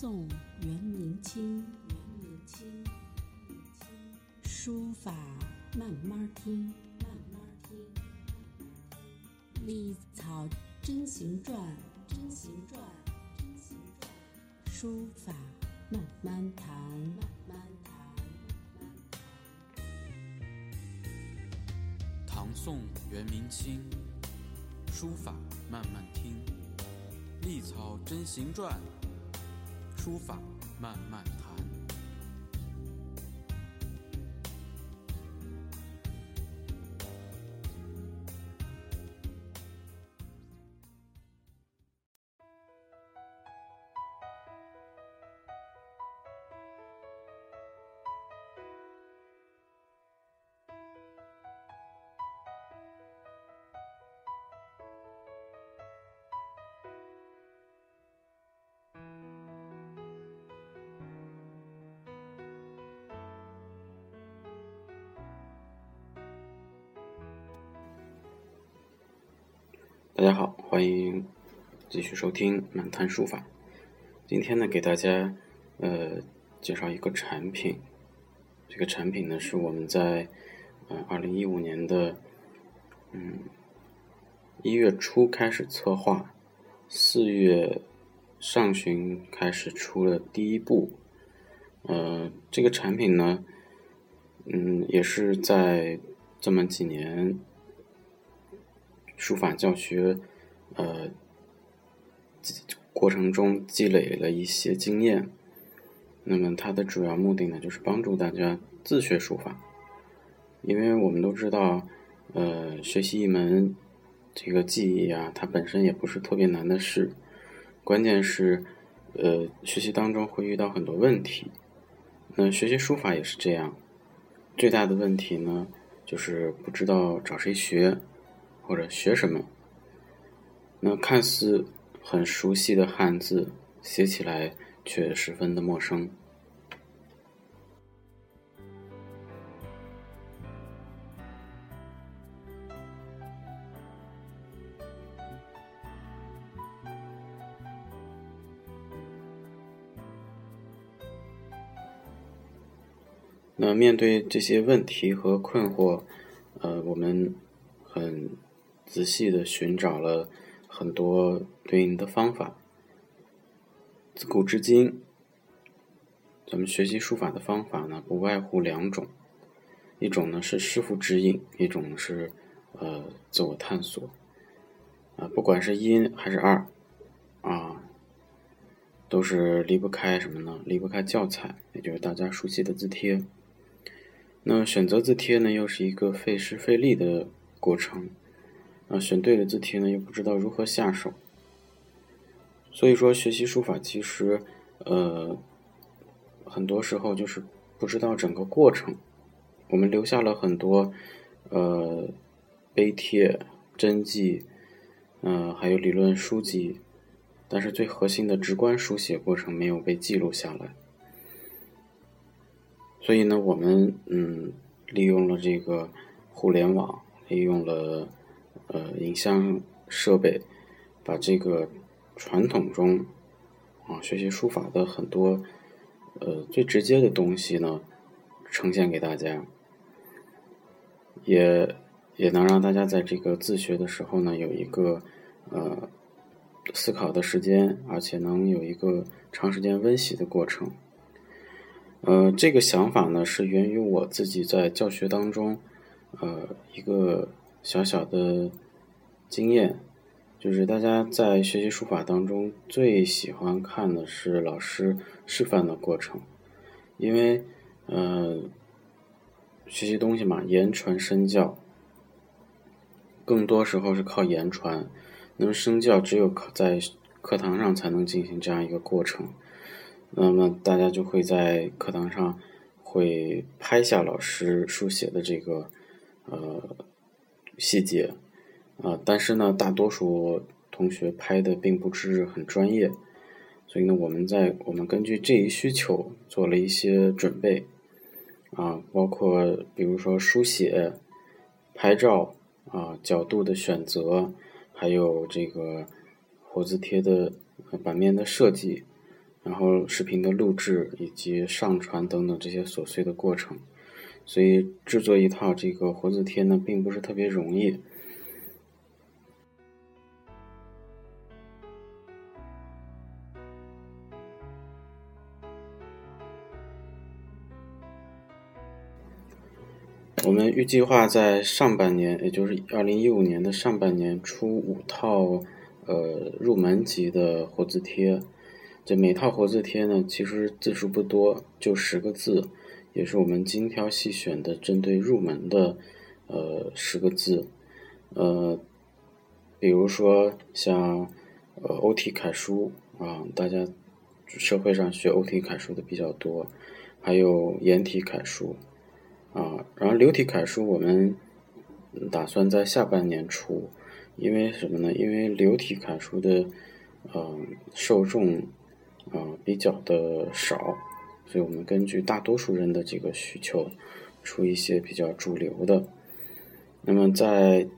宋元明清，元明清，书法慢慢听，慢慢听。隶草真行传，真行传，真行传。书法慢慢谈，慢慢谈。唐宋元明清，书法慢慢听。隶草真行传，书法慢慢大家好，欢迎继续收听满谈书法。今天呢，给大家呃介绍一个产品。这个产品呢，是我们在呃二零一五年的嗯一月初开始策划，四月上旬开始出了第一部。呃，这个产品呢，嗯，也是在这么几年。书法教学，呃，过程中积累了一些经验。那么它的主要目的呢，就是帮助大家自学书法。因为我们都知道，呃，学习一门这个技艺啊，它本身也不是特别难的事。关键是，呃，学习当中会遇到很多问题。那学习书法也是这样，最大的问题呢，就是不知道找谁学。或者学什么？那看似很熟悉的汉字，写起来却十分的陌生。那面对这些问题和困惑，呃，我们很。仔细的寻找了很多对应的方法。自古至今，咱们学习书法的方法呢，不外乎两种，一种呢是师傅指引，一种是呃自我探索。啊，不管是一还是二，啊，都是离不开什么呢？离不开教材，也就是大家熟悉的字帖。那选择字帖呢，又是一个费时费力的过程。啊，选对了字帖呢，又不知道如何下手。所以说，学习书法其实，呃，很多时候就是不知道整个过程。我们留下了很多，呃，碑帖、真迹，呃，还有理论书籍，但是最核心的直观书写过程没有被记录下来。所以呢，我们嗯，利用了这个互联网，利用了。呃，影像设备把这个传统中啊学习书法的很多呃最直接的东西呢呈现给大家，也也能让大家在这个自学的时候呢有一个呃思考的时间，而且能有一个长时间温习的过程。呃，这个想法呢是源于我自己在教学当中呃一个。小小的经验，就是大家在学习书法当中最喜欢看的是老师示范的过程，因为，呃，学习东西嘛，言传身教，更多时候是靠言传，那么身教只有在课堂上才能进行这样一个过程，那么大家就会在课堂上会拍下老师书写的这个，呃。细节，啊，但是呢，大多数同学拍的并不是很专业，所以呢，我们在我们根据这一需求做了一些准备，啊，包括比如说书写、拍照啊、角度的选择，还有这个活字帖的版面的设计，然后视频的录制以及上传等等这些琐碎的过程，所以制作一套这个活字贴呢，并不是特别容易。我们预计划在上半年，也就是二零一五年的上半年出五套，呃，入门级的活字贴。这每套活字贴呢，其实字数不多，就十个字，也是我们精挑细选的，针对入门的，呃，十个字。呃，比如说像，呃欧体楷书啊，大家社会上学欧体楷书的比较多，还有颜体楷书。啊，然后流体楷书我们打算在下半年出，因为什么呢？因为流体楷书的呃受众啊比较的少，所以我们根据大多数人的这个需求，出一些比较主流的。那么在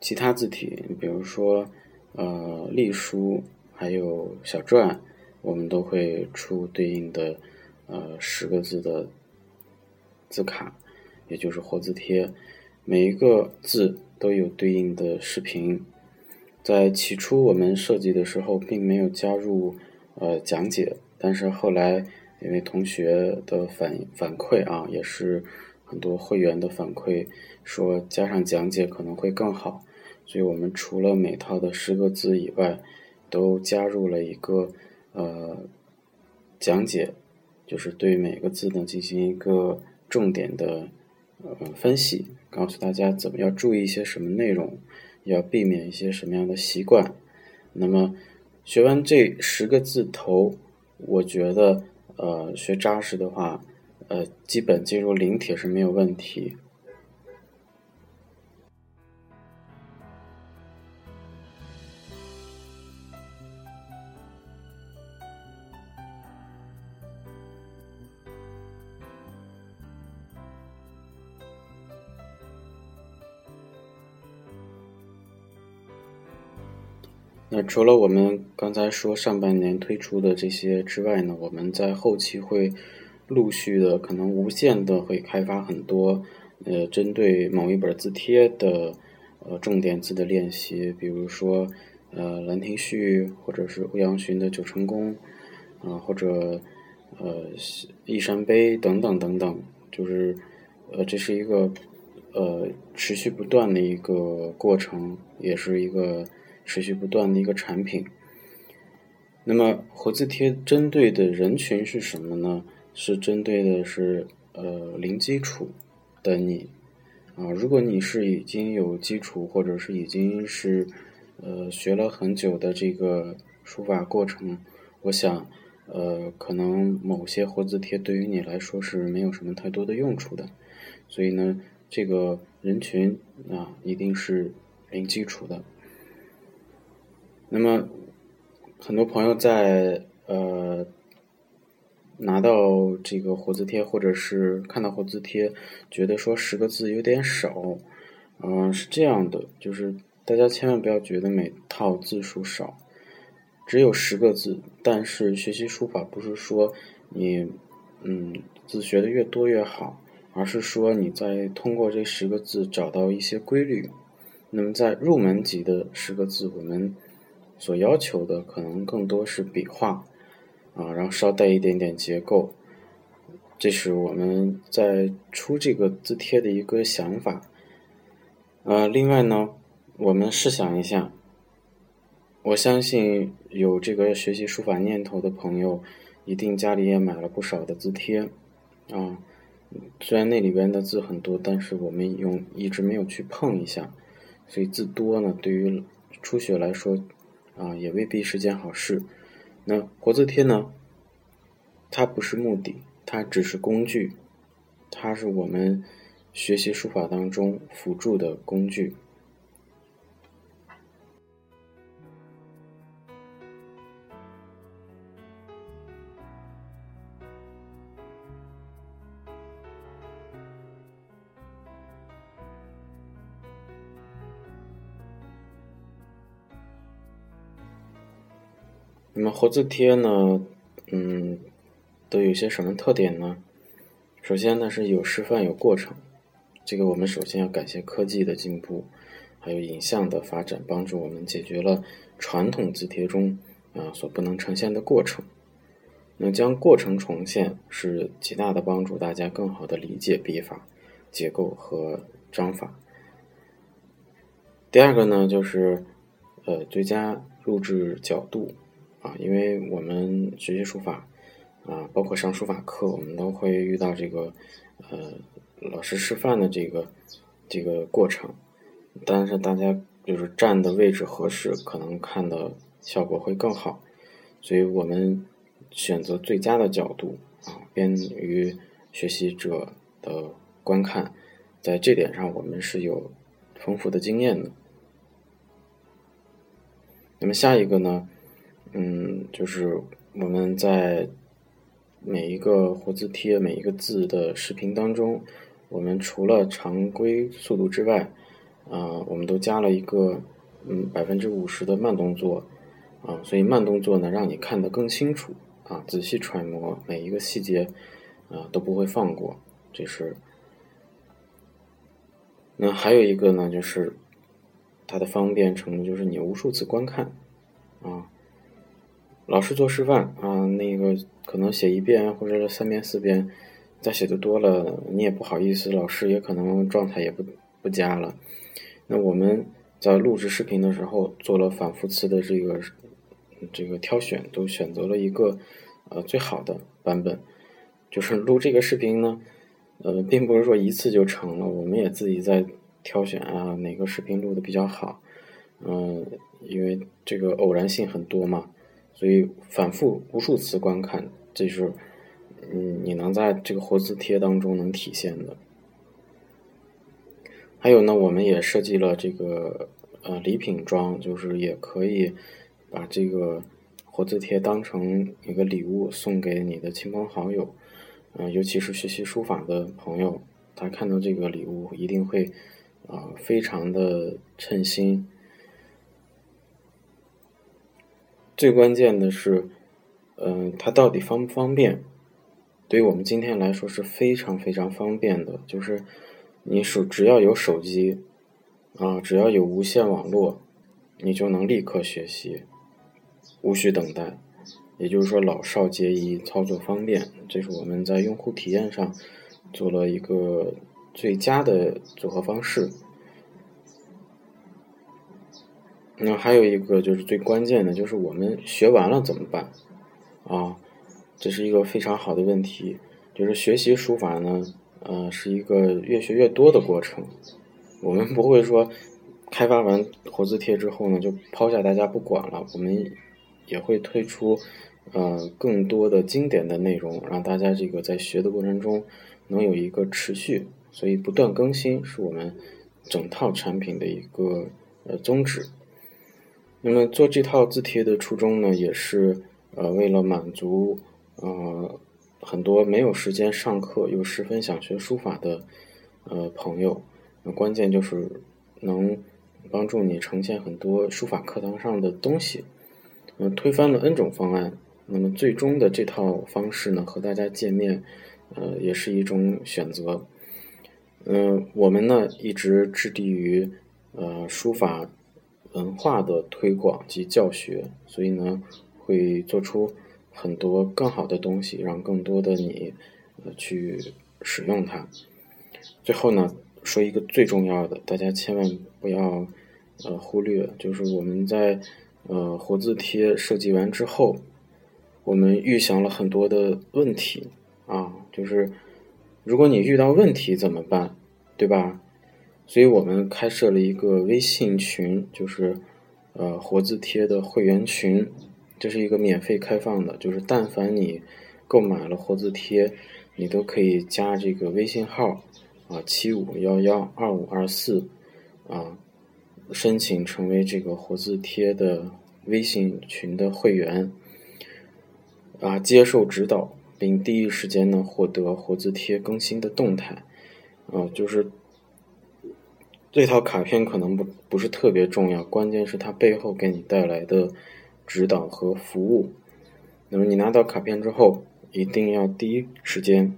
其他字体，比如说呃隶书还有小篆，我们都会出对应的呃十个字的字卡。也就是活字贴，每一个字都有对应的视频。在起初我们设计的时候，并没有加入呃讲解，但是后来因为同学的反反馈啊，也是很多会员的反馈，说加上讲解可能会更好，所以我们除了每套的十个字以外，都加入了一个呃讲解，就是对每个字呢进行一个重点的。呃，分析告诉大家怎么要注意一些什么内容，要避免一些什么样的习惯。那么学完这十个字头，我觉得呃学扎实的话，呃基本进入临帖是没有问题。那除了我们刚才说上半年推出的这些之外呢，我们在后期会陆续的，可能无限的会开发很多，呃，针对某一本字帖的呃重点字的练习，比如说呃《兰亭序》或者是欧阳询的《九成宫》，啊或者呃《易山碑》等等等等，就是呃这是一个呃持续不断的一个过程，也是一个。持续不断的一个产品。那么活字贴针对的人群是什么呢？是针对的是呃零基础的你啊。如果你是已经有基础，或者是已经是呃学了很久的这个书法过程，我想呃可能某些活字贴对于你来说是没有什么太多的用处的。所以呢，这个人群啊一定是零基础的。那么，很多朋友在呃拿到这个活字贴，或者是看到活字贴，觉得说十个字有点少，嗯，是这样的，就是大家千万不要觉得每套字数少，只有十个字，但是学习书法不是说你嗯字学的越多越好，而是说你在通过这十个字找到一些规律。那么在入门级的十个字，我们所要求的可能更多是笔画，啊，然后稍带一点点结构，这是我们在出这个字帖的一个想法。呃，另外呢，我们试想一下，我相信有这个学习书法念头的朋友，一定家里也买了不少的字帖，啊，虽然那里边的字很多，但是我们用一直没有去碰一下，所以字多呢，对于初学来说。啊，也未必是件好事。那国字贴呢？它不是目的，它只是工具，它是我们学习书法当中辅助的工具。那么活字贴呢？嗯，都有些什么特点呢？首先呢是有示范有过程，这个我们首先要感谢科技的进步，还有影像的发展，帮助我们解决了传统字帖中啊所不能呈现的过程。那将过程重现是极大的帮助大家更好的理解笔法、结构和章法。第二个呢就是呃最佳录制角度啊，因为我们学习书法。啊，包括上书法课，我们都会遇到这个，呃，老师示范的这个这个过程。但是大家就是站的位置合适，可能看的效果会更好。所以我们选择最佳的角度啊，便于学习者的观看。在这点上，我们是有丰富的经验的。那么下一个呢，嗯，就是我们在。每一个活字贴，每一个字的视频当中，我们除了常规速度之外，啊，我们都加了一个嗯百分之五十的慢动作，啊，所以慢动作呢，让你看得更清楚，啊，仔细揣摩每一个细节，啊，都不会放过。这是。那还有一个呢，就是它的方便程度，就是你无数次观看，啊。老师做示范啊，那个可能写一遍或者三遍四遍，再写的多了你也不好意思，老师也可能状态也不不佳了。那我们在录制视频的时候做了反复次的这个这个挑选，都选择了一个呃最好的版本。就是录这个视频呢，呃，并不是说一次就成了，我们也自己在挑选啊，哪个视频录的比较好。嗯，因为这个偶然性很多嘛。所以反复无数次观看，这是嗯你能在这个活字贴当中能体现的。还有呢，我们也设计了这个呃礼品装，就是也可以把这个活字贴当成一个礼物送给你的亲朋好友，呃，尤其是学习书法的朋友，他看到这个礼物一定会啊非常的称心。最关键的是，嗯，它到底方不方便？对于我们今天来说是非常非常方便的。就是你手只要有手机，啊，只要有无线网络，你就能立刻学习，无需等待。也就是说，老少皆宜，操作方便。这是我们在用户体验上做了一个最佳的组合方式。那还有一个就是最关键的，就是我们学完了怎么办？啊，这是一个非常好的问题。就是学习书法呢，呃，是一个越学越多的过程。我们不会说开发完活字帖之后呢，就抛下大家不管了。我们也会推出呃更多的经典的内容，让大家这个在学的过程中能有一个持续。所以不断更新是我们整套产品的一个呃宗旨。那么做这套字帖的初衷呢，也是呃为了满足呃很多没有时间上课又十分想学书法的呃朋友，那关键就是能帮助你呈现很多书法课堂上的东西，嗯，推翻了 N 种方案，那么最终的这套方式呢和大家见面，呃也是一种选择，嗯，我们呢一直致力于呃书法。文化的推广及教学，所以呢，会做出很多更好的东西，让更多的你呃去使用它。最后呢，说一个最重要的，大家千万不要呃忽略，就是我们在呃活字贴设计完之后，我们预想了很多的问题啊，就是如果你遇到问题怎么办，对吧？所以我们开设了一个微信群，就是呃活字贴的会员群，这是一个免费开放的，就是但凡你购买了活字贴，你都可以加这个微信号啊七五幺幺二五二四啊，申请成为这个活字贴的微信群的会员啊，接受指导，并第一时间呢获得活字贴更新的动态啊，就是。这套卡片可能不不是特别重要，关键是它背后给你带来的指导和服务。那么你拿到卡片之后，一定要第一时间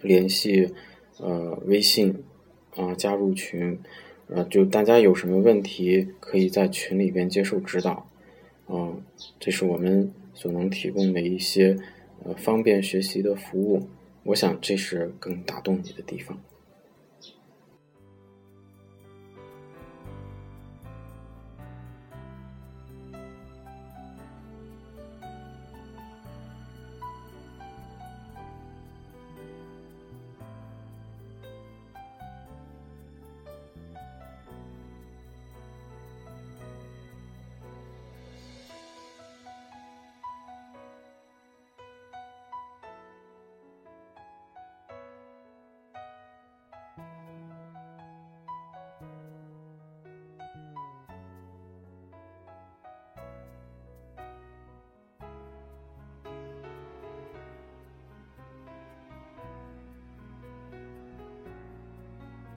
联系呃微信啊，加入群，呃，就大家有什么问题可以在群里边接受指导，嗯，这是我们所能提供的一些呃方便学习的服务，我想这是更打动你的地方。